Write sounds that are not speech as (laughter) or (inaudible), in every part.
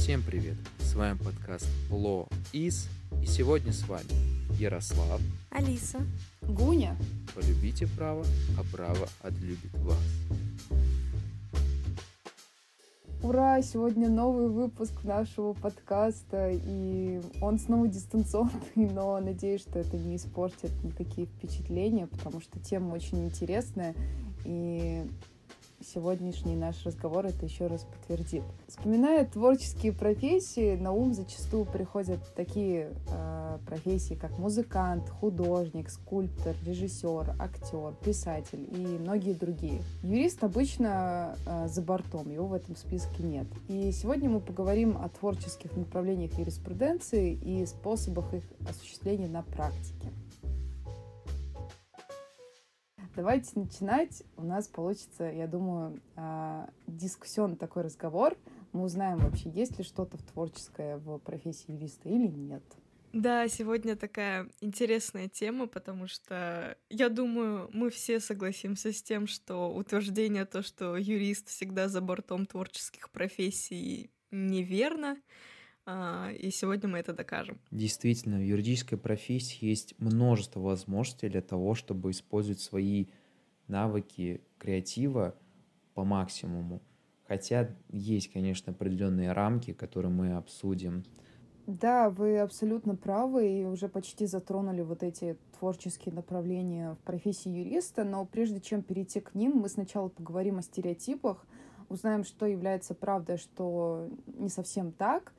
Всем привет! С вами подкаст Ло Из, и сегодня с вами Ярослав, Алиса, Гуня. Полюбите право, а право отлюбит вас. Ура! Сегодня новый выпуск нашего подкаста, и он снова дистанционный, но надеюсь, что это не испортит никакие впечатления, потому что тема очень интересная, и сегодняшний наш разговор это еще раз подтвердит. Вспоминая творческие профессии, на ум зачастую приходят такие э, профессии, как музыкант, художник, скульптор, режиссер, актер, писатель и многие другие. Юрист обычно э, за бортом, его в этом списке нет. И сегодня мы поговорим о творческих направлениях юриспруденции и способах их осуществления на практике. Давайте начинать. У нас получится, я думаю, а, дискуссионный такой разговор. Мы узнаем вообще, есть ли что-то в творческое в профессии юриста или нет. Да, сегодня такая интересная тема, потому что я думаю, мы все согласимся с тем, что утверждение то, что юрист всегда за бортом творческих профессий, неверно. А, и сегодня мы это докажем. Действительно, в юридической профессии есть множество возможностей для того, чтобы использовать свои навыки креатива по максимуму. Хотя есть, конечно, определенные рамки, которые мы обсудим. Да, вы абсолютно правы и уже почти затронули вот эти творческие направления в профессии юриста, но прежде чем перейти к ним, мы сначала поговорим о стереотипах, узнаем, что является правдой, что не совсем так,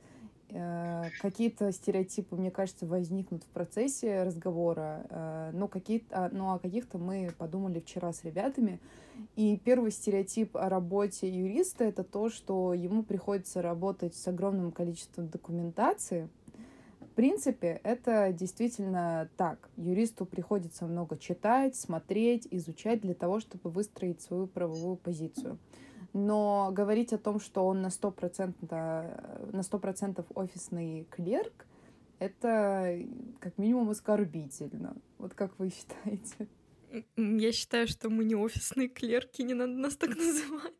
какие-то стереотипы, мне кажется, возникнут в процессе разговора, э, но какие-то, а, ну, о каких-то мы подумали вчера с ребятами. И первый стереотип о работе юриста — это то, что ему приходится работать с огромным количеством документации. В принципе, это действительно так. Юристу приходится много читать, смотреть, изучать для того, чтобы выстроить свою правовую позицию но говорить о том, что он на 100%, на 100 офисный клерк, это как минимум оскорбительно. Вот как вы (laughs) считаете? Я считаю, что мы не офисные клерки, не надо нас так (laughs) называть.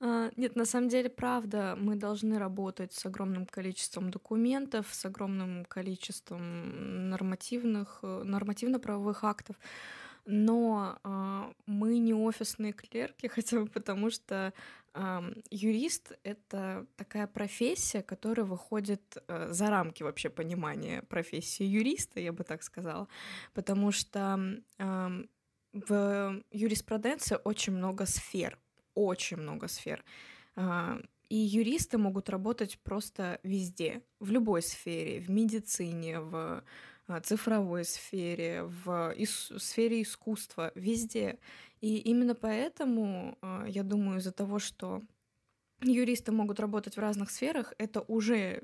А, нет, на самом деле, правда, мы должны работать с огромным количеством документов, с огромным количеством нормативных, нормативно-правовых актов но э, мы не офисные клерки, (laughs) хотя бы потому что э, юрист это такая профессия, которая выходит э, за рамки вообще понимания профессии юриста, я бы так сказала, потому что э, в юриспруденции очень много сфер, очень много сфер. Э, и юристы могут работать просто везде, в любой сфере, в медицине, в цифровой сфере, в ис- сфере искусства, везде. И именно поэтому, а, я думаю, из-за того, что юристы могут работать в разных сферах, это уже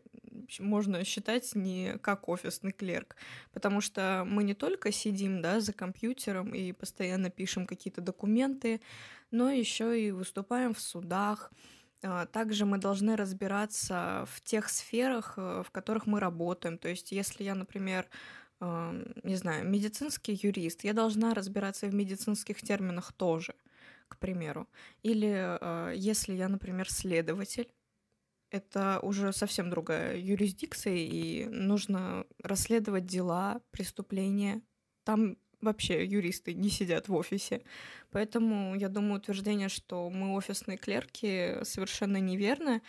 можно считать не как офисный клерк, потому что мы не только сидим да, за компьютером и постоянно пишем какие-то документы, но еще и выступаем в судах, а, также мы должны разбираться в тех сферах, э, в которых мы работаем. То есть, если я, например, не знаю, медицинский юрист, я должна разбираться в медицинских терминах тоже, к примеру. Или а, если я, например, следователь, это уже совсем другая юрисдикция, и нужно расследовать дела, преступления. Там вообще юристы не сидят в офисе. Поэтому я думаю, утверждение, что мы офисные клерки, совершенно неверно.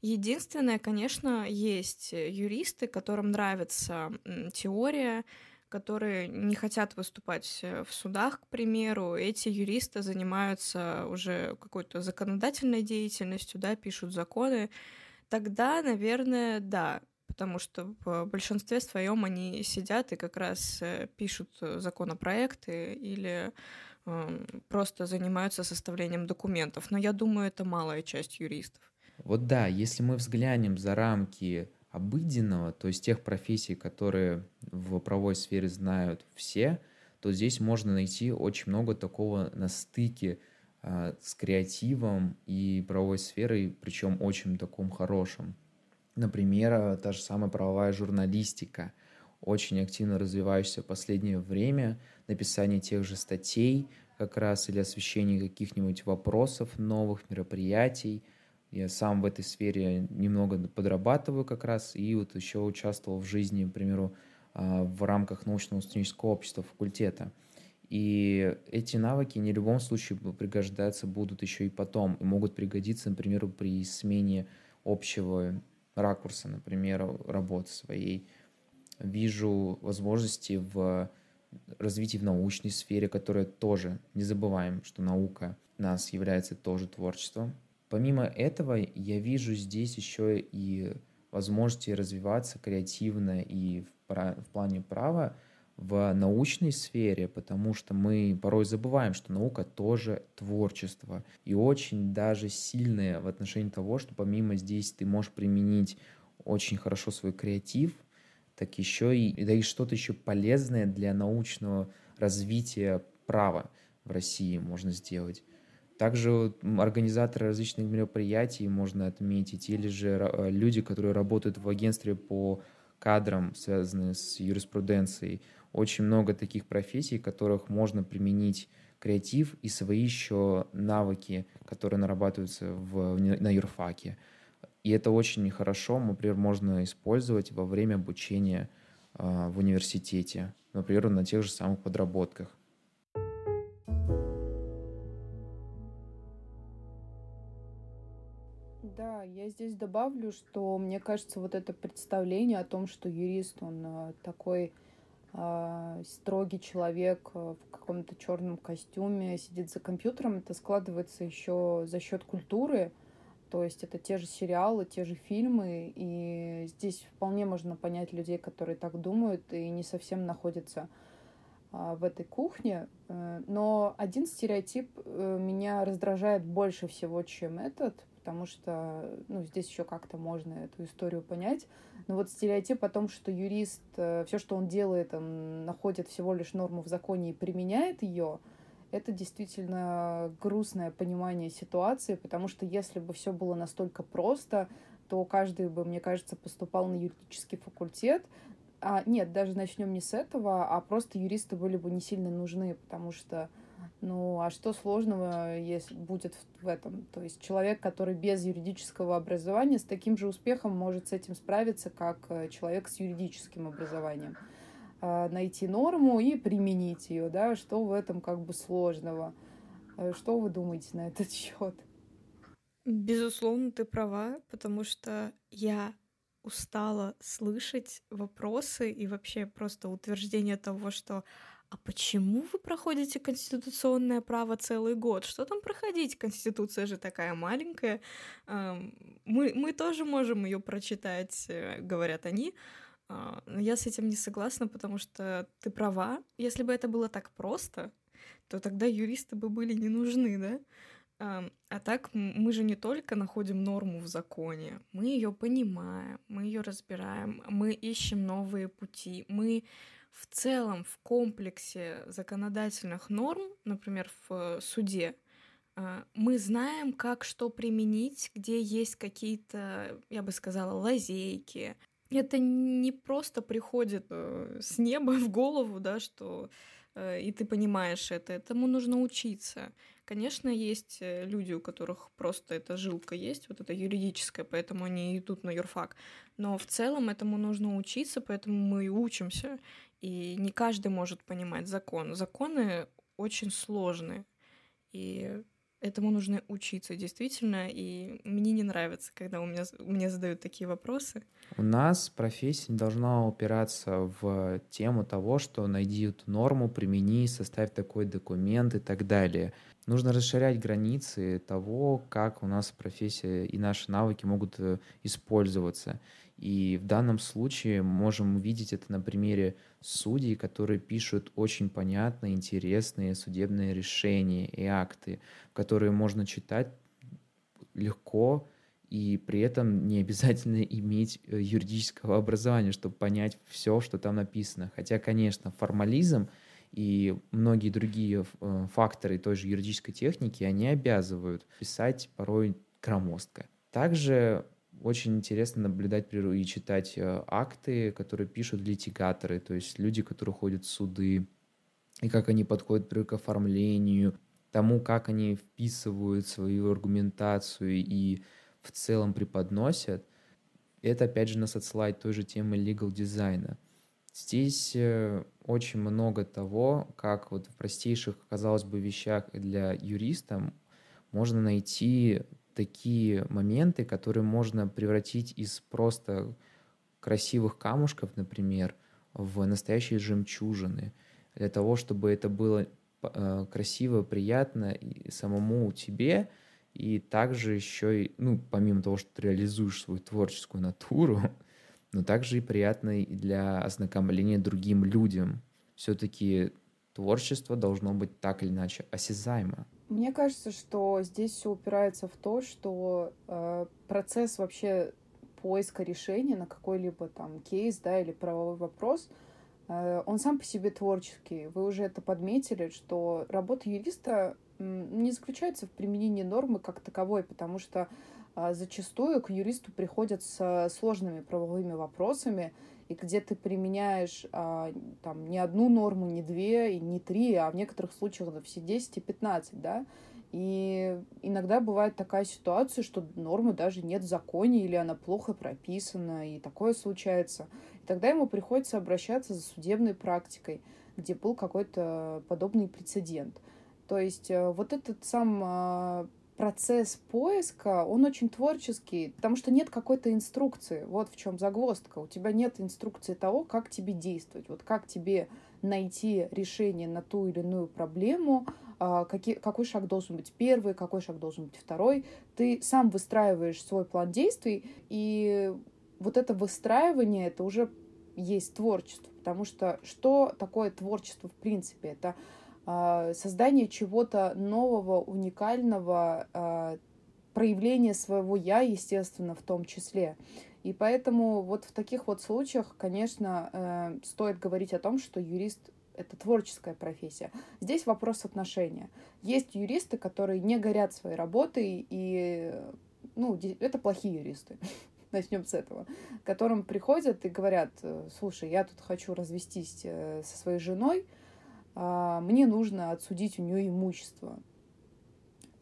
Единственное, конечно, есть юристы, которым нравится теория, которые не хотят выступать в судах, к примеру. Эти юристы занимаются уже какой-то законодательной деятельностью, да, пишут законы. Тогда, наверное, да, потому что в большинстве своем они сидят и как раз э, пишут законопроекты или э, просто занимаются составлением документов. Но я думаю, это малая часть юристов. Вот да, если мы взглянем за рамки обыденного, то есть тех профессий, которые в правовой сфере знают все, то здесь можно найти очень много такого на стыке э, с креативом и правовой сферой, причем очень таком хорошем. Например, э, та же самая правовая журналистика, очень активно развивающаяся в последнее время, написание тех же статей как раз или освещение каких-нибудь вопросов, новых мероприятий. Я сам в этой сфере немного подрабатываю как раз, и вот еще участвовал в жизни, к примеру, а, в рамках научного студенческого общества факультета. И эти навыки не в любом случае пригождаться будут еще и потом, и могут пригодиться, например, при смене общего ракурса, например, работы своей. Вижу возможности в развитии в научной сфере, которая тоже, не забываем, что наука нас является тоже творчеством. Помимо этого, я вижу здесь еще и возможности развиваться креативно и в, в плане права в научной сфере, потому что мы порой забываем, что наука тоже творчество и очень даже сильное в отношении того, что помимо здесь ты можешь применить очень хорошо свой креатив, так еще и, да и что-то еще полезное для научного развития права в России можно сделать. Также организаторы различных мероприятий можно отметить, или же э, люди, которые работают в агентстве по кадрам, связанные с юриспруденцией. Очень много таких профессий, в которых можно применить креатив и свои еще навыки, которые нарабатываются в, на юрфаке. И это очень хорошо, например, можно использовать во время обучения э, в университете, например, на тех же самых подработках. Да, я здесь добавлю, что мне кажется, вот это представление о том, что юрист, он э, такой строгий человек э, в каком-то черном костюме сидит за компьютером, это складывается еще за счет культуры, то есть это те же сериалы, те же фильмы, и здесь вполне можно понять людей, которые так думают и не совсем находятся а, в этой кухне. Э, но один стереотип э, меня раздражает больше всего, чем этот, потому что ну, здесь еще как-то можно эту историю понять. Но вот стереотип о том, что юрист, э, все, что он делает, он находит всего лишь норму в законе и применяет ее, это действительно грустное понимание ситуации, потому что если бы все было настолько просто, то каждый бы, мне кажется, поступал на юридический факультет. А, нет, даже начнем не с этого, а просто юристы были бы не сильно нужны, потому что, ну, а что сложного если будет в, в этом? То есть человек, который без юридического образования, с таким же успехом может с этим справиться, как э, человек с юридическим образованием. А, найти норму и применить ее, да, что в этом как бы сложного. Э, что вы думаете на этот (laughs) счет? Безусловно, ты права, потому что я устала слышать вопросы и вообще просто утверждение того, что а почему вы проходите конституционное право целый год? Что там проходить? Конституция же такая маленькая. Мы, мы тоже можем ее прочитать, э, говорят они. А, я с этим не согласна, потому что ты права. Если бы это было так просто, то тогда юристы бы были не нужны, да? А так мы же не только находим норму в законе, мы ее понимаем, мы ее разбираем, мы ищем новые пути, мы в целом в комплексе законодательных норм, например, в суде, а, мы знаем, как что применить, где есть какие-то, я бы сказала, лазейки, это не просто приходит э, с неба (laughs) в голову, да, что э, и ты понимаешь это. Этому нужно учиться. Конечно, есть э, люди, у которых просто эта жилка есть, вот эта юридическая, поэтому они идут на юрфак. Но в целом этому нужно учиться, поэтому мы и учимся. И не каждый может понимать закон. Законы очень сложные. И Этому нужно учиться действительно, и мне не нравится, когда у меня, мне задают такие вопросы. У нас профессия должна упираться в тему того, что найди эту норму, примени, составь такой документ и так далее. Нужно расширять границы того, как у нас профессия и наши навыки могут э, использоваться. И в данном случае можем увидеть это на примере судей, которые пишут очень понятные, интересные судебные решения и акты, которые можно читать легко и при этом не обязательно (laughs) иметь э, юридического образования, чтобы понять все, что там написано. Хотя, конечно, формализм и многие другие э, факторы той же юридической техники, они обязывают писать порой громоздко. Также очень интересно наблюдать и читать э, акты, которые пишут литигаторы, то есть люди, которые ходят в суды, и как они подходят к оформлению, тому, как они вписывают свою аргументацию и в целом преподносят. Это, опять же, нас отсылает той же темы legal дизайна. Здесь э, очень много того, как вот в простейших, казалось бы, вещах для юриста можно найти такие моменты, которые можно превратить из просто красивых камушков, например, в настоящие жемчужины, для того, чтобы это было э, красиво, приятно и самому тебе, и также еще и, ну, помимо того, что ты реализуешь свою творческую натуру, (laughs) но также и приятно и для ознакомления другим людям. Все-таки творчество должно быть так или иначе осязаемо. Мне кажется, что здесь все упирается в то, что э, процесс вообще поиска решения на какой-либо там кейс, да, или правовой вопрос, э, он сам по себе творческий. Вы уже это подметили, что работа юриста не заключается в применении нормы как таковой, потому что э, зачастую к юристу приходят с сложными правовыми вопросами, и где ты применяешь а, там не одну норму, не две, и не три, а в некоторых случаях да, все 10 и 15, да, и иногда бывает такая ситуация, что нормы даже нет в законе, или она плохо прописана, и такое случается. И тогда ему приходится обращаться за судебной практикой, где был какой-то подобный прецедент. То есть э, вот этот сам а, процесс поиска, он очень творческий, потому что нет какой-то инструкции. Вот в чем загвоздка. У тебя нет инструкции того, как тебе действовать. Вот как тебе найти решение на ту или иную проблему, а, какие, какой шаг должен быть первый, какой шаг должен быть второй. Ты сам выстраиваешь свой план действий, и вот это выстраивание, это уже есть творчество. Потому что что такое творчество в принципе? Это создание чего-то нового, уникального, а, проявление своего я, естественно, в том числе. И поэтому вот в таких вот случаях, конечно, э, стоит говорить о том, что юрист это творческая профессия. Здесь вопрос отношения. Есть юристы, которые не горят своей работой, и ну, это плохие юристы. (laughs) Начнем с этого. Которым приходят и говорят, слушай, я тут хочу развестись э, со своей женой, а, мне нужно отсудить у нее имущество.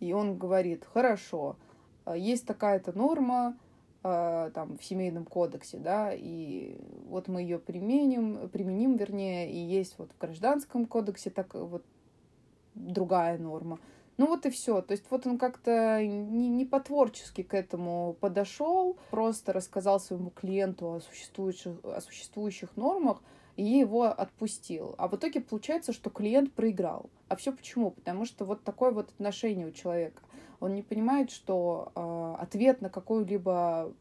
И он говорит, хорошо, а, есть такая-то норма а, там в семейном кодексе, да, и вот мы ее применим, применим, вернее, и есть вот в гражданском кодексе так вот другая норма. Ну вот и все. То есть вот он как-то не, не по-творчески к этому подошел, просто рассказал своему клиенту о существующих, о существующих нормах, и его отпустил. А в итоге получается, что клиент проиграл. А все почему? Потому что вот такое вот отношение у человека. Он не понимает, что э, ответ на какой-либо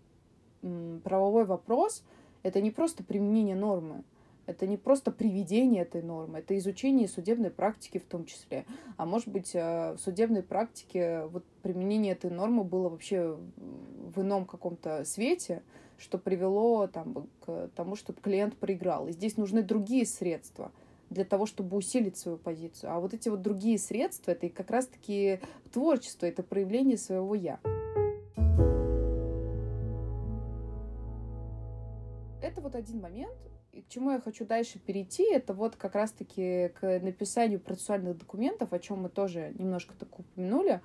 правовой вопрос это не просто применение нормы, это не просто приведение этой нормы, это изучение судебной практики в том числе. А может быть, э, в судебной практике вот применение этой нормы было вообще в ином каком-то свете, что привело там, к тому, чтобы клиент проиграл. И здесь нужны другие средства для того, чтобы усилить свою позицию. А вот эти вот другие средства, это как раз-таки творчество, это проявление своего «я». Это вот один момент, и к чему я хочу дальше перейти, это вот как раз-таки к написанию процессуальных документов, о чем мы тоже немножко так упомянули.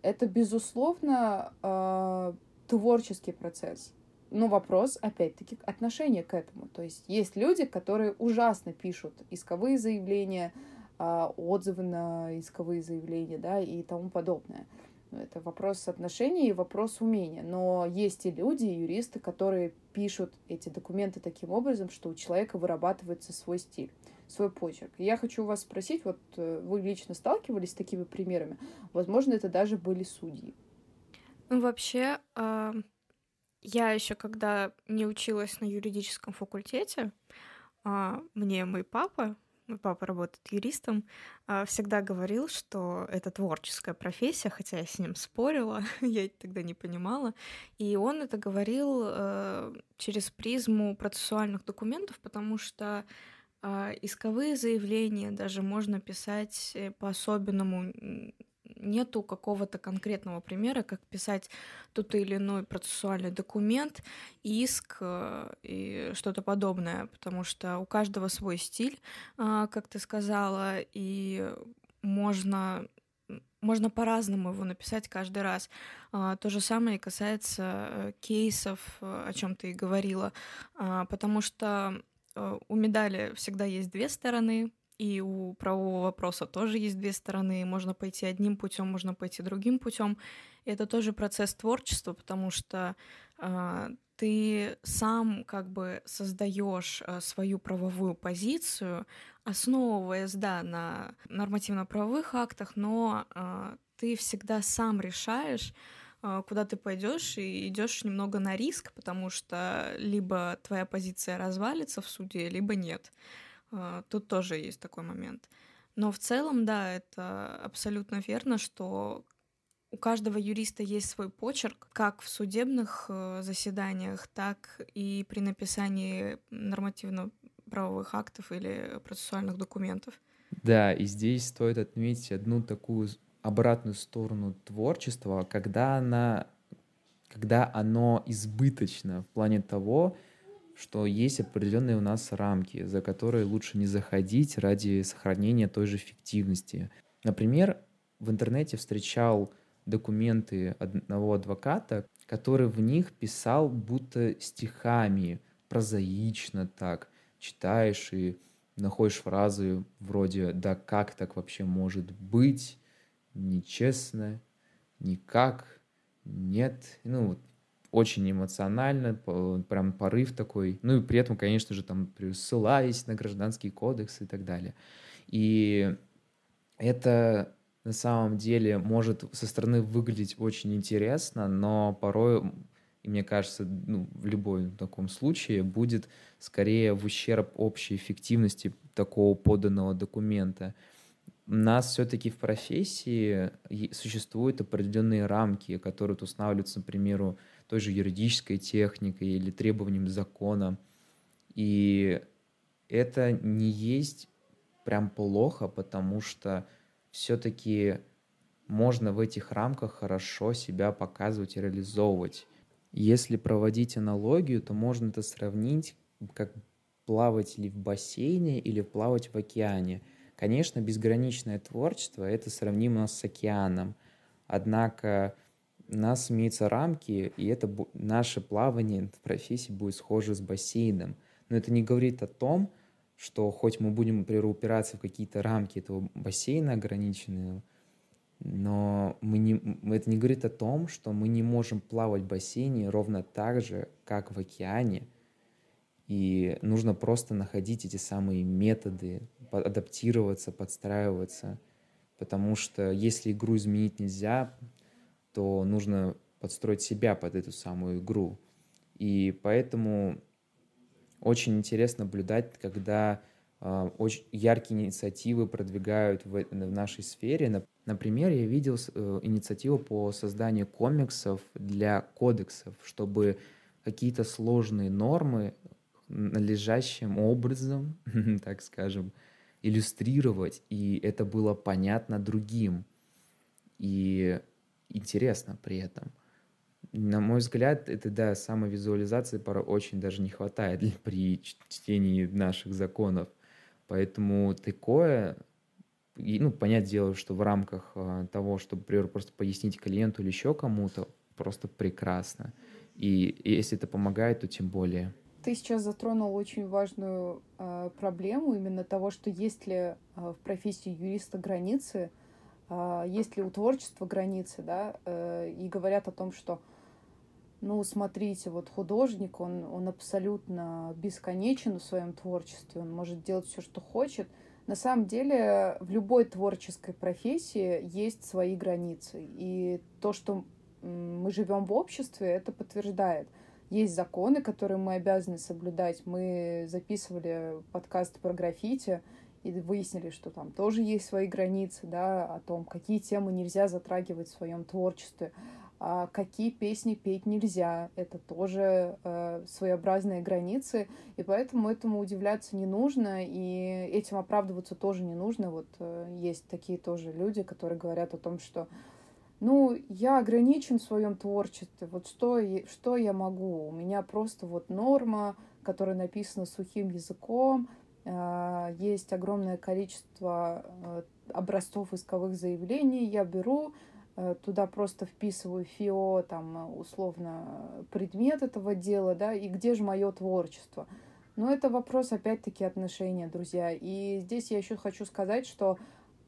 Это, безусловно, э, творческий процесс. Но вопрос, опять-таки, отношения к этому. То есть есть люди, которые ужасно пишут исковые заявления, а, отзывы на исковые заявления, да, и тому подобное. Это вопрос отношений и вопрос умения. Но есть и люди, и юристы, которые пишут эти документы таким образом, что у человека вырабатывается свой стиль, свой почерк. Я хочу вас спросить, вот э, вы лично сталкивались с такими примерами? Возможно, это даже были судьи. Ну, вообще, а, я еще когда не училась на юридическом факультете, а, мне мой папа, мой папа работает юристом, а, всегда говорил, что это творческая профессия, хотя я с ним спорила, (laughs) я тогда не понимала. И он это говорил э, через призму процессуальных документов, потому что а, исковые заявления даже можно писать э, по-особенному нету какого-то конкретного примера, как писать тот или иной процессуальный документ, иск э, и что-то подобное, потому что у каждого свой стиль, а, как ты сказала, и можно можно по-разному его написать каждый раз. А, то же самое касается э, кейсов, э, о чем ты и говорила, а, потому что у медали всегда есть две стороны, и у правового вопроса тоже есть две стороны. Можно пойти одним путем, можно пойти другим путем. Это тоже процесс творчества, потому что э, ты сам как бы создаешь э, свою правовую позицию, основываясь, да, на нормативно-правовых актах, но э, ты всегда сам решаешь, куда ты пойдешь и идешь немного на риск, потому что либо твоя позиция развалится в суде, либо нет. А, тут тоже есть такой момент. Но в целом, да, это абсолютно верно, что у каждого юриста есть свой почерк, как в судебных э, заседаниях, так и при написании нормативно-правовых актов или процессуальных документов. Да, и здесь стоит отметить одну такую обратную сторону творчества, когда она когда оно избыточно в плане того, что есть определенные у нас рамки, за которые лучше не заходить ради сохранения той же фиктивности. Например, в интернете встречал документы одного адвоката, который в них писал будто стихами, прозаично так, читаешь и находишь фразы вроде «да как так вообще может быть?», «нечестно», «никак», «нет». Ну, вот очень эмоционально, прям порыв такой. Ну и при этом, конечно же, там ссылаясь на гражданский кодекс и так далее. И это на самом деле может со стороны выглядеть очень интересно, но порой, и мне кажется, ну, в любом таком случае будет скорее в ущерб общей эффективности такого поданного документа. У нас все-таки в профессии существуют определенные рамки, которые устанавливаются, например, той же юридической техникой или требованием закона. И это не есть прям плохо, потому что все-таки можно в этих рамках хорошо себя показывать и реализовывать. Если проводить аналогию, то можно это сравнить, как плавать ли в бассейне или плавать в океане. Конечно, безграничное творчество — это сравнимо с океаном. Однако нас имеются рамки, и это наше плавание в профессии будет схоже с бассейном. Но это не говорит о том, что хоть мы будем, например, упираться в какие-то рамки этого бассейна ограниченные, но мы не, это не говорит о том, что мы не можем плавать в бассейне ровно так же, как в океане. И нужно просто находить эти самые методы, адаптироваться, подстраиваться. Потому что если игру изменить нельзя, то нужно подстроить себя под эту самую игру. И поэтому очень интересно наблюдать, когда э, очень яркие инициативы продвигают в, в нашей сфере. Например, я видел э, инициативу по созданию комиксов для кодексов, чтобы какие-то сложные нормы належащим образом, (laughs) так скажем, иллюстрировать, и это было понятно другим. И интересно при этом. На мой взгляд, это, да, самовизуализации порой очень даже не хватает (laughs) при чтении наших законов. Поэтому такое, и, ну, понять дело, что в рамках а, того, чтобы, например, просто пояснить клиенту или еще кому-то, просто прекрасно. И, и если это помогает, то тем более. Ты сейчас затронул очень важную э, проблему именно того, что есть ли э, в профессии юриста границы, есть ли у творчества границы, да, э, и говорят о том, что, ну, смотрите, вот художник, он, он абсолютно бесконечен в своем творчестве, он может делать все, что хочет. На самом деле в любой творческой профессии есть свои границы, и то, что мы живем в обществе, это подтверждает. Есть законы, которые мы обязаны соблюдать. Мы записывали подкаст про граффити, и выяснили, что там тоже есть свои границы, да, о том, какие темы нельзя затрагивать в своем творчестве, а какие песни петь нельзя. Это тоже э, своеобразные границы, и поэтому этому удивляться не нужно, и этим оправдываться тоже не нужно. Вот э, есть такие тоже люди, которые говорят о том, что ну, я ограничен в своем творчестве. Вот что, что я могу? У меня просто вот норма, которая написана сухим языком, есть огромное количество э, образцов исковых заявлений, я беру, э, туда просто вписываю ФИО, там, условно, предмет этого дела, да, и где же мое творчество. Но это вопрос, опять-таки, отношения, друзья. И здесь я еще хочу сказать, что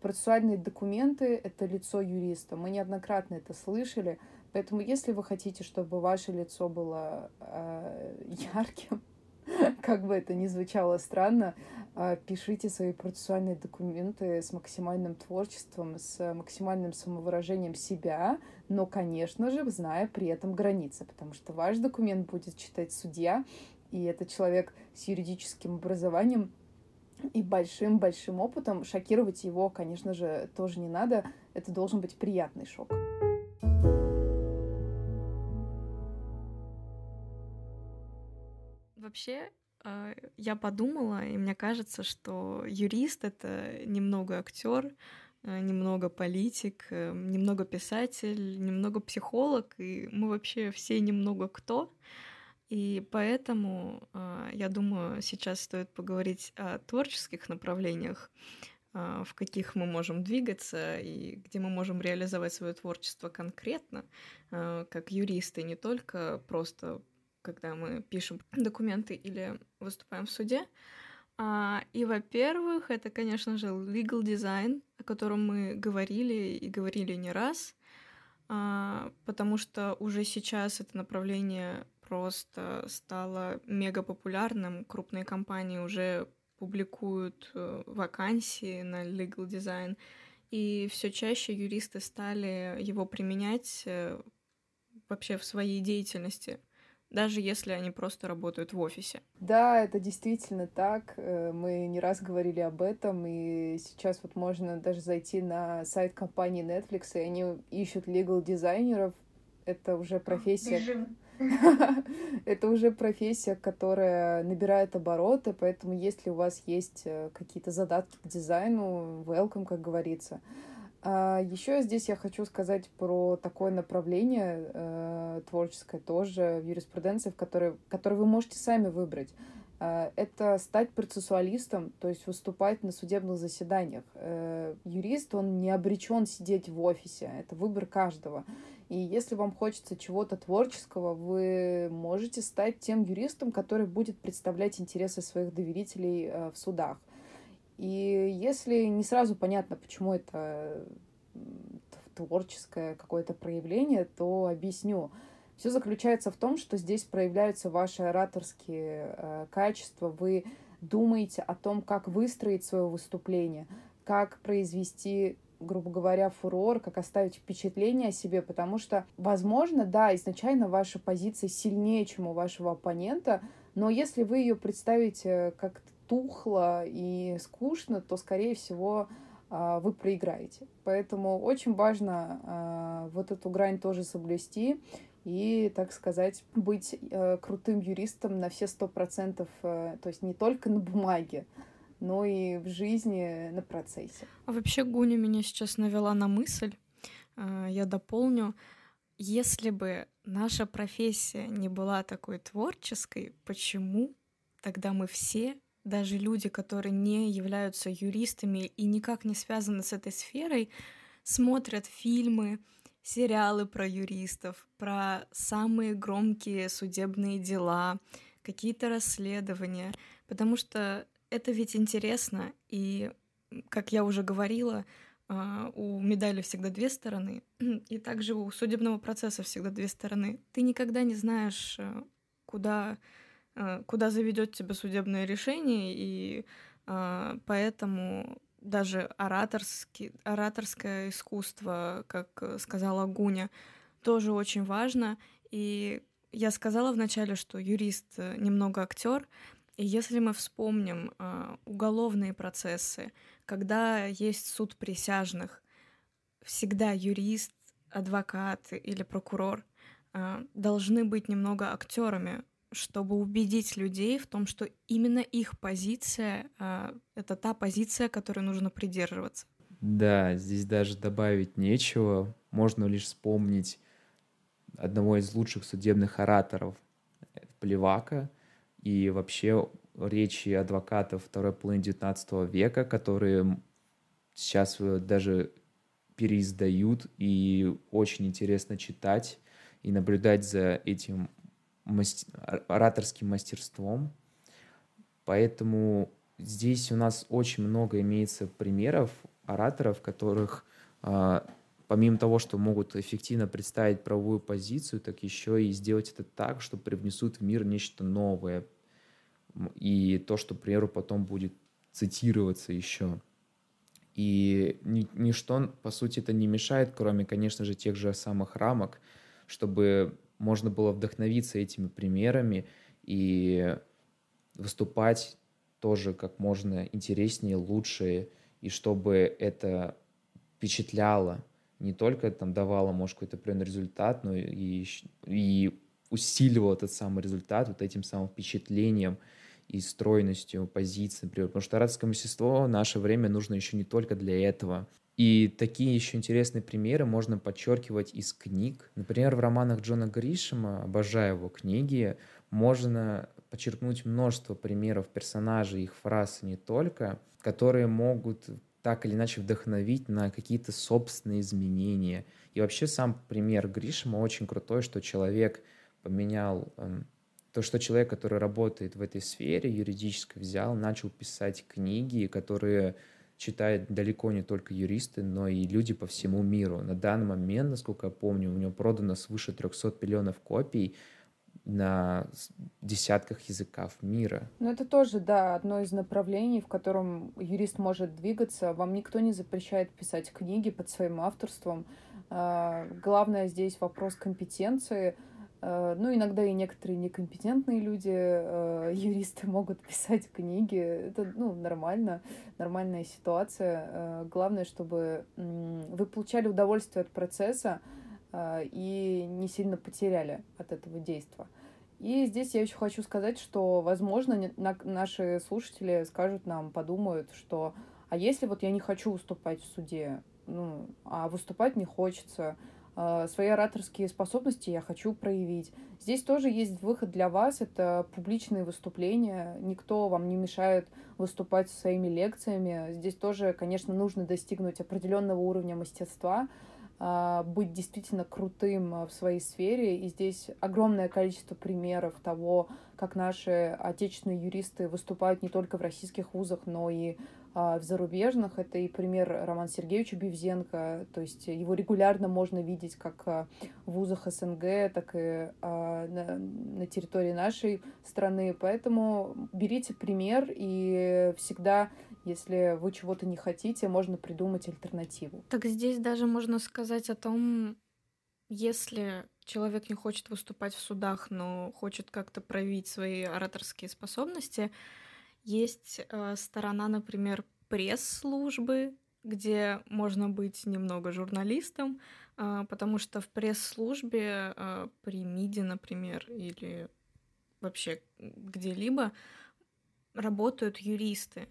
процессуальные документы — это лицо юриста. Мы неоднократно это слышали. Поэтому, если вы хотите, чтобы ваше лицо было э, (laughs) ярким, (laughs) как бы это ни звучало странно, э, пишите свои процессуальные документы с максимальным творчеством, с максимальным самовыражением себя, но, конечно же, зная при этом границы, потому что ваш документ будет читать судья, и это человек с юридическим образованием и большим-большим опытом. Шокировать его, конечно же, тоже не надо. Это должен быть приятный шок. Вообще, а, я подумала, и мне кажется, что юрист это немного актер, а, немного политик, э, немного писатель, немного психолог, и мы вообще все немного кто. И поэтому, а, я думаю, сейчас стоит поговорить о творческих направлениях, в каких мы можем двигаться и где мы можем реализовать свое творчество конкретно, как юристы, не только просто когда мы пишем документы или выступаем в суде. И, во-первых, это, конечно же, legal design, о котором мы говорили и говорили не раз, потому что уже сейчас это направление просто стало мега популярным. Крупные компании уже публикуют э, вакансии на legal design, и все чаще юристы стали его применять э, вообще в своей деятельности даже если они просто работают в офисе. Да, это действительно так. Э, мы не раз говорили об этом, и сейчас вот можно даже зайти на сайт компании Netflix, и они ищут legal дизайнеров. Это уже профессия. Бежим. (laughs) Это уже профессия, которая набирает обороты, поэтому если у вас есть э, какие-то задатки к дизайну, welcome, как говорится. А еще здесь я хочу сказать про такое направление э, творческое тоже в юриспруденции, в которое, которое вы можете сами выбрать. Э, это стать процессуалистом, то есть выступать на судебных заседаниях. Э, юрист, он не обречен сидеть в офисе, это выбор каждого. И если вам хочется чего-то творческого, вы можете стать тем юристом, который будет представлять интересы своих доверителей э, в судах. И если не сразу понятно, почему это творческое какое-то проявление, то объясню. Все заключается в том, что здесь проявляются ваши ораторские э, качества. Вы думаете о том, как выстроить свое выступление, как произвести грубо говоря, фурор, как оставить впечатление о себе, потому что, возможно, да, изначально ваша позиция сильнее, чем у вашего оппонента, но если вы ее представите как тухло и скучно, то, скорее всего, а, вы проиграете. Поэтому очень важно а, вот эту грань тоже соблюсти и, так сказать, быть э, крутым юристом на все сто процентов, э, то есть не только на бумаге, но и в жизни на процессе. А вообще Гуня меня сейчас навела на мысль, а, я дополню, если бы наша профессия не была такой творческой, почему тогда мы все, даже люди, которые не являются юристами и никак не связаны с этой сферой, смотрят фильмы, сериалы про юристов, про самые громкие судебные дела, какие-то расследования, потому что это ведь интересно, и, как я уже говорила, а, у медали всегда две стороны, (clears throat) и также у судебного процесса всегда две стороны. Ты никогда не знаешь, э, куда, э, куда заведет тебя судебное решение, и а, поэтому даже ораторский, ораторское искусство, как сказала Гуня, тоже очень важно. И я сказала вначале, что юрист э, немного актер, и если мы вспомним э, уголовные процессы, когда есть суд присяжных, всегда юрист, адвокат или прокурор э, должны быть немного актерами, чтобы убедить людей в том, что именно их позиция э, это та позиция, которой нужно придерживаться. Да, здесь даже добавить нечего. Можно лишь вспомнить одного из лучших судебных ораторов Плевака, и вообще речи адвокатов второй половины XIX века, которые сейчас даже переиздают, и очень интересно читать и наблюдать за этим мастер... ораторским мастерством. Поэтому здесь у нас очень много имеется примеров ораторов, которых а, помимо того, что могут эффективно представить правовую позицию, так еще и сделать это так, что привнесут в мир нечто новое. И то, что, к примеру, потом будет цитироваться еще. И ничто, по сути, это не мешает, кроме, конечно же, тех же самых рамок, чтобы можно было вдохновиться этими примерами и выступать тоже как можно интереснее, лучше, и чтобы это впечатляло, не только там давало, может, какой-то определенный результат, но и, и усиливало этот самый результат вот этим самым впечатлением и стройностью позиции, например. Потому что ораторское мастерство в наше время нужно еще не только для этого. И такие еще интересные примеры можно подчеркивать из книг. Например, в романах Джона Гришема, обожаю его книги, можно подчеркнуть множество примеров персонажей, их фраз не только, которые могут так или иначе вдохновить на какие-то собственные изменения. И вообще сам пример Гришема очень крутой, что человек поменял эм, то, что человек, который работает в этой сфере юридической, взял, начал писать книги, которые читают далеко не только юристы, но и люди по всему миру. На данный момент, насколько я помню, у него продано свыше 300 миллионов копий на десятках языков мира. Ну, это тоже, да, одно из направлений, в котором юрист может двигаться. Вам никто не запрещает писать книги под своим авторством. А, главное здесь вопрос компетенции — ну, иногда и некоторые некомпетентные люди, э, юристы могут писать книги. Это, ну, нормально, нормальная ситуация. Э, главное, чтобы вы получали удовольствие от процесса и не сильно потеряли от этого действия. И здесь я еще хочу сказать, что, возможно, наши слушатели скажут нам, подумают, что а если вот я не хочу выступать в суде, ну, а выступать не хочется, свои ораторские способности я хочу проявить. Здесь тоже есть выход для вас, это публичные выступления, никто вам не мешает выступать со своими лекциями. Здесь тоже, конечно, нужно достигнуть определенного уровня мастерства, а, быть действительно крутым в своей сфере. И здесь огромное количество примеров того, как наши отечественные юристы выступают не только в российских вузах, но и в зарубежных это и пример Романа Сергеевича Бивзенко, то есть его регулярно можно видеть как а, в вузах СНГ, так и а, на территории нашей страны. Поэтому берите пример и всегда если вы чего-то не хотите, можно придумать альтернативу. Так здесь даже можно сказать о том, если человек не хочет выступать в судах, но хочет как-то проявить свои ораторские способности, есть э, сторона, например, пресс-службы, где можно быть немного журналистом, э, потому что в пресс-службе э, при МИДе, например, или вообще где-либо работают юристы.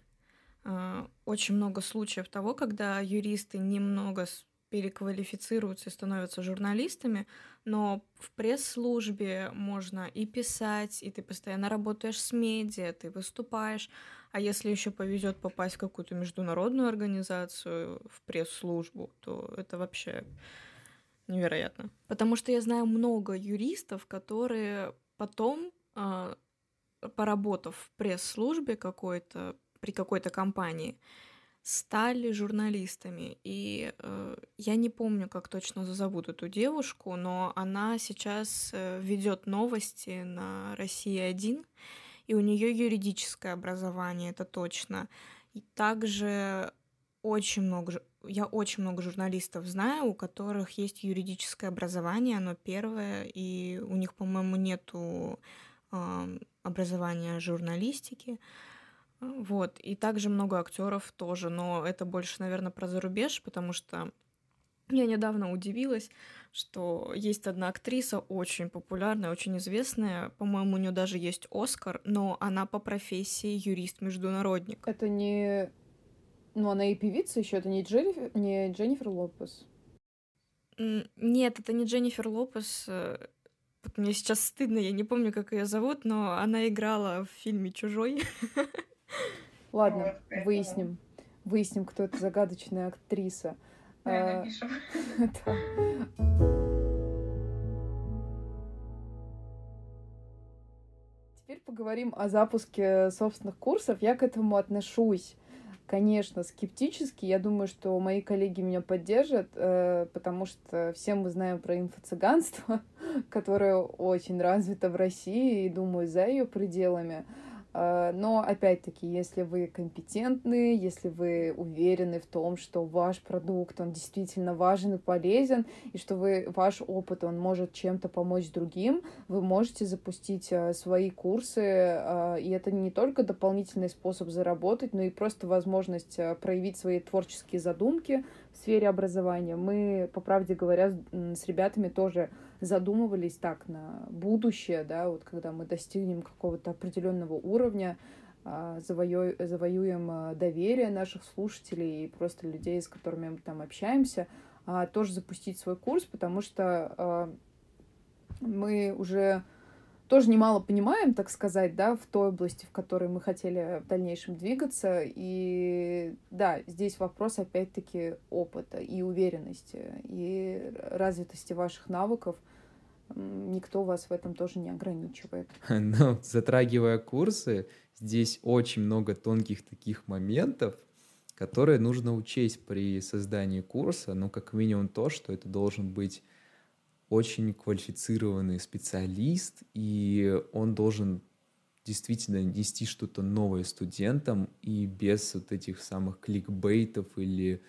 Э, очень много случаев того, когда юристы немного переквалифицируются и становятся журналистами, но в пресс-службе можно и писать, и ты постоянно работаешь с медиа, ты выступаешь, а если еще повезет попасть в какую-то международную организацию, в пресс-службу, то это вообще невероятно. Потому что я знаю много юристов, которые потом, э, поработав в пресс-службе какой-то, при какой-то компании, стали журналистами. И э, я не помню, как точно зовут эту девушку, но она сейчас э, ведет новости на России 1, и у нее юридическое образование, это точно. И также очень много, я очень много журналистов знаю, у которых есть юридическое образование, оно первое, и у них, по-моему, нету э, образования журналистики. Вот. И также много актеров тоже, но это больше, наверное, про зарубеж, потому что я недавно удивилась, что есть одна актриса очень популярная, очень известная. По-моему, у нее даже есть Оскар, но она по профессии юрист-международник. Это не... Ну, она и певица еще, это не, Дженнифер, не Дженнифер Лопес. Нет, это не Дженнифер Лопес. Э, мне сейчас стыдно, я не помню, как ее зовут, но она играла в фильме «Чужой». (laughs) (laughs) Ладно, выясним. выясним, кто эта загадочная актриса. (laughs) Да, напишем. Теперь поговорим о запуске собственных курсов. Я к этому отношусь конечно, скептически. Я думаю, что мои коллеги меня поддержат, э, потому что все мы знаем про инфо-цыганство, (laughs) которое очень развито в России, и, думаю, за ее пределами. А, но, опять-таки, если вы компетентны, если вы уверены в том, что ваш продукт, он действительно важен и полезен, и что вы, ваш опыт, он может чем-то помочь другим, вы можете запустить а, свои курсы, а, и это не только дополнительный способ заработать, но и просто возможность проявить свои творческие задумки сфере образования. Мы, по правде говоря, с ребятами тоже задумывались так на будущее, да, вот когда мы достигнем какого-то определенного уровня, а, завою, завоюем а, доверие наших слушателей и просто людей, с которыми мы там общаемся, а, тоже запустить свой курс, потому что мы уже тоже немало понимаем, так сказать, да, в той области, в которой мы хотели в дальнейшем двигаться. И да, здесь вопрос опять-таки опыта и уверенности, и развитости ваших навыков. Никто вас в этом тоже не ограничивает. (laughs) Но затрагивая курсы, здесь очень много тонких таких моментов, которые нужно учесть при создании курса. Ну, как минимум то, что это должен быть очень квалифицированный специалист, и он должен действительно нести что-то новое студентам и без вот этих самых кликбейтов или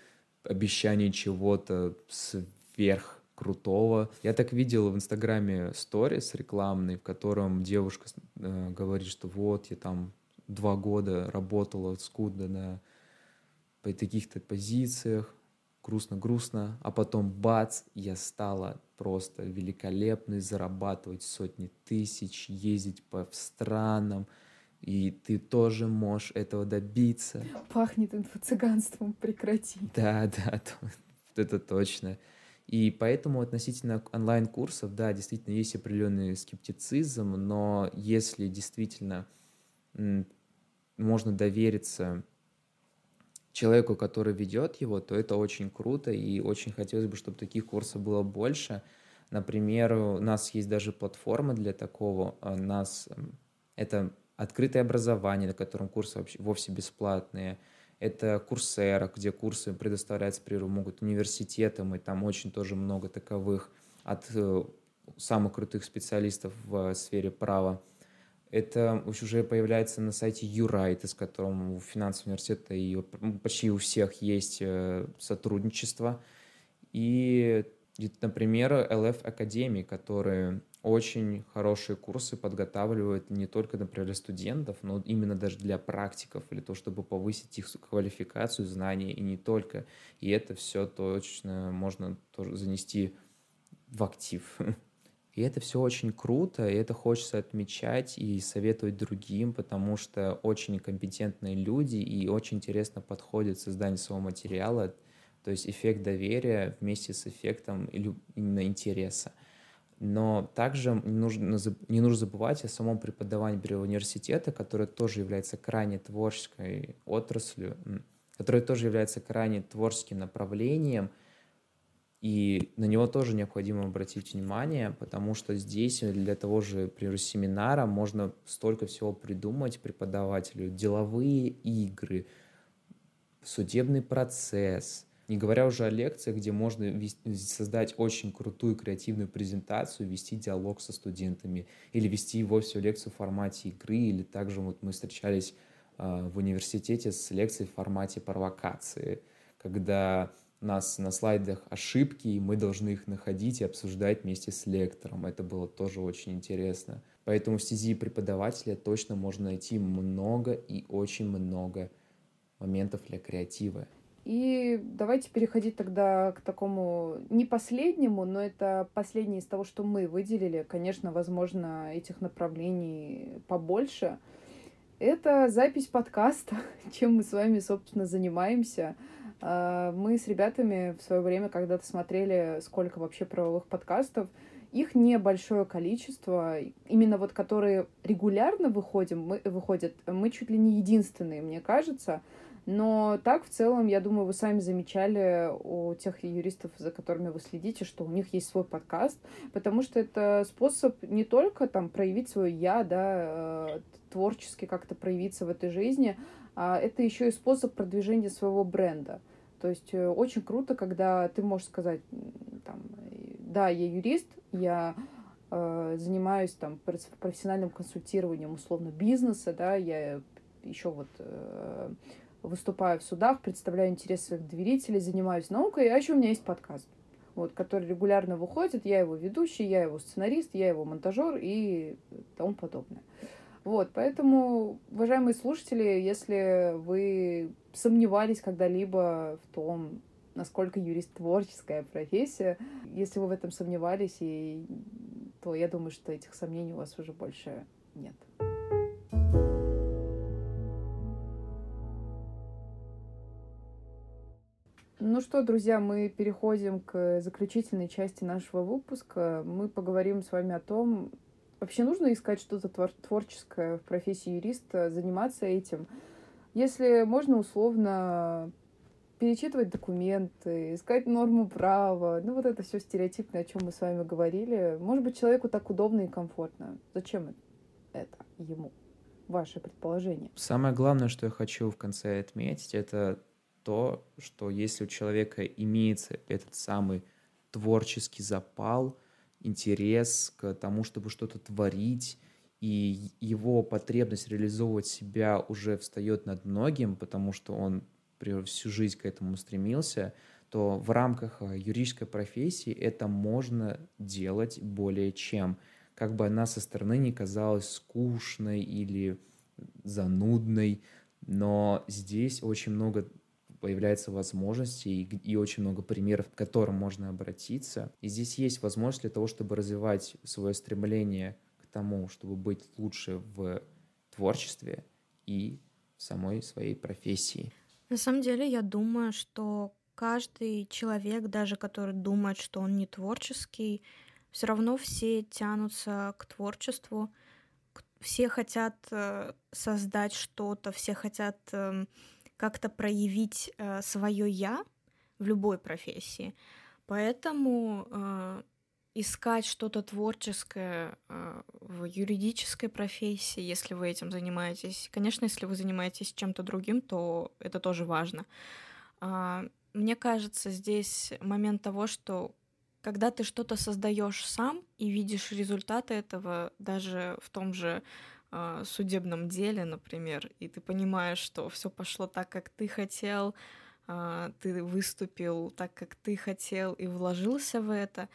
обещаний чего-то сверх крутого. Я так видел в Инстаграме сторис рекламный, в котором девушка э, говорит, что вот я там два года работала скудно на таких-то позициях, грустно-грустно, а потом бац, я стала просто великолепной, зарабатывать сотни тысяч, ездить по странам, и ты тоже можешь этого добиться. Пахнет инфо-цыганством, прекрати. Да, да, (laughs) это точно. И поэтому относительно онлайн-курсов, да, действительно есть определенный скептицизм, но если действительно можно довериться человеку, который ведет его, то это очень круто, и очень хотелось бы, чтобы таких курсов было больше. Например, у нас есть даже платформа для такого. У нас это открытое образование, на котором курсы вообще, вовсе бесплатные. Это Курсера, где курсы предоставляются, например, могут университетам, и там очень тоже много таковых от э, самых крутых специалистов в сфере права. Это уже появляется на сайте Юрайт, с которым у финансового университета и почти у всех есть э, сотрудничество. И, например, LF Академии, которые очень хорошие курсы подготавливают не только, например, для студентов, но именно даже для практиков, или то, чтобы повысить их квалификацию, знания, и не только. И это все точно можно тоже занести в актив. (laughs) И это все очень круто, и это хочется отмечать и советовать другим, потому что очень компетентные люди и очень интересно подходят к созданию своего материала, то есть эффект доверия вместе с эффектом именно интереса. Но также не нужно, не нужно забывать о самом преподавании университета, которое тоже является крайне творческой отраслью, которое тоже является крайне творческим направлением – и на него тоже необходимо обратить внимание, потому что здесь для того же, например, семинара можно столько всего придумать преподавателю. Деловые игры, судебный процесс, не говоря уже о лекциях, где можно создать очень крутую креативную презентацию, вести диалог со студентами, или вести вовсе лекцию в формате игры, или также вот мы встречались э, в университете с лекцией в формате провокации, когда нас на слайдах ошибки, и мы должны их находить и обсуждать вместе с лектором. Это было тоже очень интересно. Поэтому в стези преподавателя точно можно найти много и очень много моментов для креатива. И давайте переходить тогда к такому не последнему, но это последнее из того, что мы выделили. Конечно, возможно, этих направлений побольше. Это запись подкаста, (laughs) чем мы с вами, собственно, занимаемся. А, мы с ребятами в свое время когда-то смотрели, сколько вообще правовых подкастов, Их небольшое количество, именно вот которые регулярно выходим, мы, выходят, мы чуть ли не единственные, мне кажется. Но так, в целом, я думаю, вы сами замечали у тех юристов, за которыми вы следите, что у них есть свой подкаст, потому что это способ не только там проявить свое «я», да, э, творчески как-то проявиться в этой жизни, а это еще и способ продвижения своего бренда. То есть э, очень круто, когда ты можешь сказать, там, да, я юрист, я э, занимаюсь там профессиональным консультированием условно бизнеса, да, я еще вот э, выступаю в судах, представляю интересы своих доверителей, занимаюсь наукой, а еще у меня есть подкаст, вот, который регулярно выходит, я его ведущий, я его сценарист, я его монтажер и тому подобное. Вот, поэтому, уважаемые слушатели, если вы сомневались когда-либо в том, насколько юрист творческая профессия, если вы в этом сомневались, и, то я думаю, что этих сомнений у вас уже больше нет. Ну что, друзья, мы переходим к заключительной части нашего выпуска. Мы поговорим с вами о том, вообще нужно искать что-то твор- творческое в профессии юриста, заниматься этим. Если можно условно перечитывать документы, искать норму права, ну вот это все стереотипное, о чем мы с вами говорили. Может быть, человеку так удобно и комфортно. Зачем это ему? Ваше предположение. Самое главное, что я хочу в конце отметить, это то, что если у человека имеется этот самый творческий запал, интерес к тому, чтобы что-то творить, и его потребность реализовывать себя уже встает над многим, потому что он всю жизнь к этому стремился, то в рамках э, юридической профессии это можно делать более чем. Как бы она со стороны не казалась скучной или занудной, но здесь очень много появляется возможностей и, и очень много примеров, к которым можно обратиться. И здесь есть возможность для того, чтобы развивать свое стремление к тому, чтобы быть лучше в творчестве и самой своей профессии. На самом деле, я думаю, что каждый человек, даже который думает, что он не творческий, все равно все тянутся к творчеству, все хотят э, создать что-то, все хотят э, как-то проявить э, свое я в любой профессии. Поэтому э, искать что-то творческое э, в юридической профессии, если вы этим занимаетесь. Конечно, если вы занимаетесь чем-то другим, то это тоже важно. А, мне кажется, здесь момент того, что когда ты что-то создаешь сам и видишь результаты этого даже в том же э, судебном деле, например, и ты понимаешь, что все пошло так, как ты хотел, э, ты выступил так, как ты хотел и вложился в это,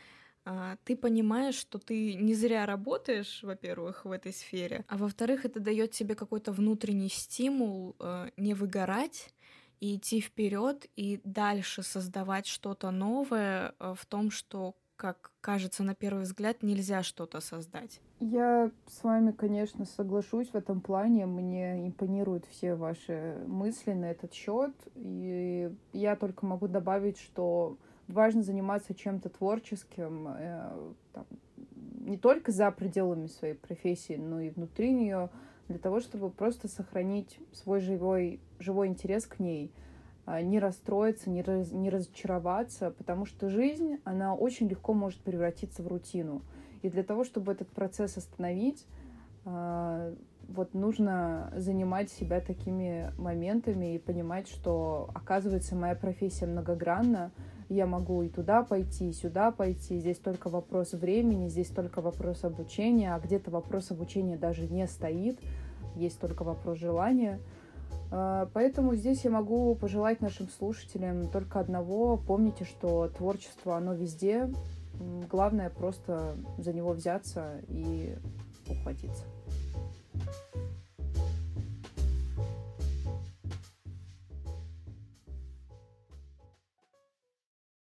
а, ты понимаешь, что ты не зря работаешь, во-первых, в этой сфере, а во-вторых, это дает тебе какой-то внутренний стимул не выгорать и идти вперед и дальше создавать что-то новое в том, что как кажется на первый взгляд, нельзя что-то создать. Я с вами, конечно, соглашусь в этом плане. Мне импонируют все ваши мысли на этот счет. И я только могу добавить, что важно заниматься чем-то творческим, э, там, не только за пределами своей профессии, но и внутри нее, для того, чтобы просто сохранить свой живой, живой интерес к ней, не расстроиться, не, раз, не разочароваться, потому что жизнь, она очень легко может превратиться в рутину. И для того, чтобы этот процесс остановить, э, вот нужно занимать себя такими моментами и понимать, что, оказывается, моя профессия многогранна, я могу и туда пойти, и сюда пойти. Здесь только вопрос времени, здесь только вопрос обучения, а где-то вопрос обучения даже не стоит, есть только вопрос желания. А, поэтому здесь я могу пожелать нашим слушателям только одного. Помните, что творчество, оно везде. Главное просто за него взяться и ухватиться.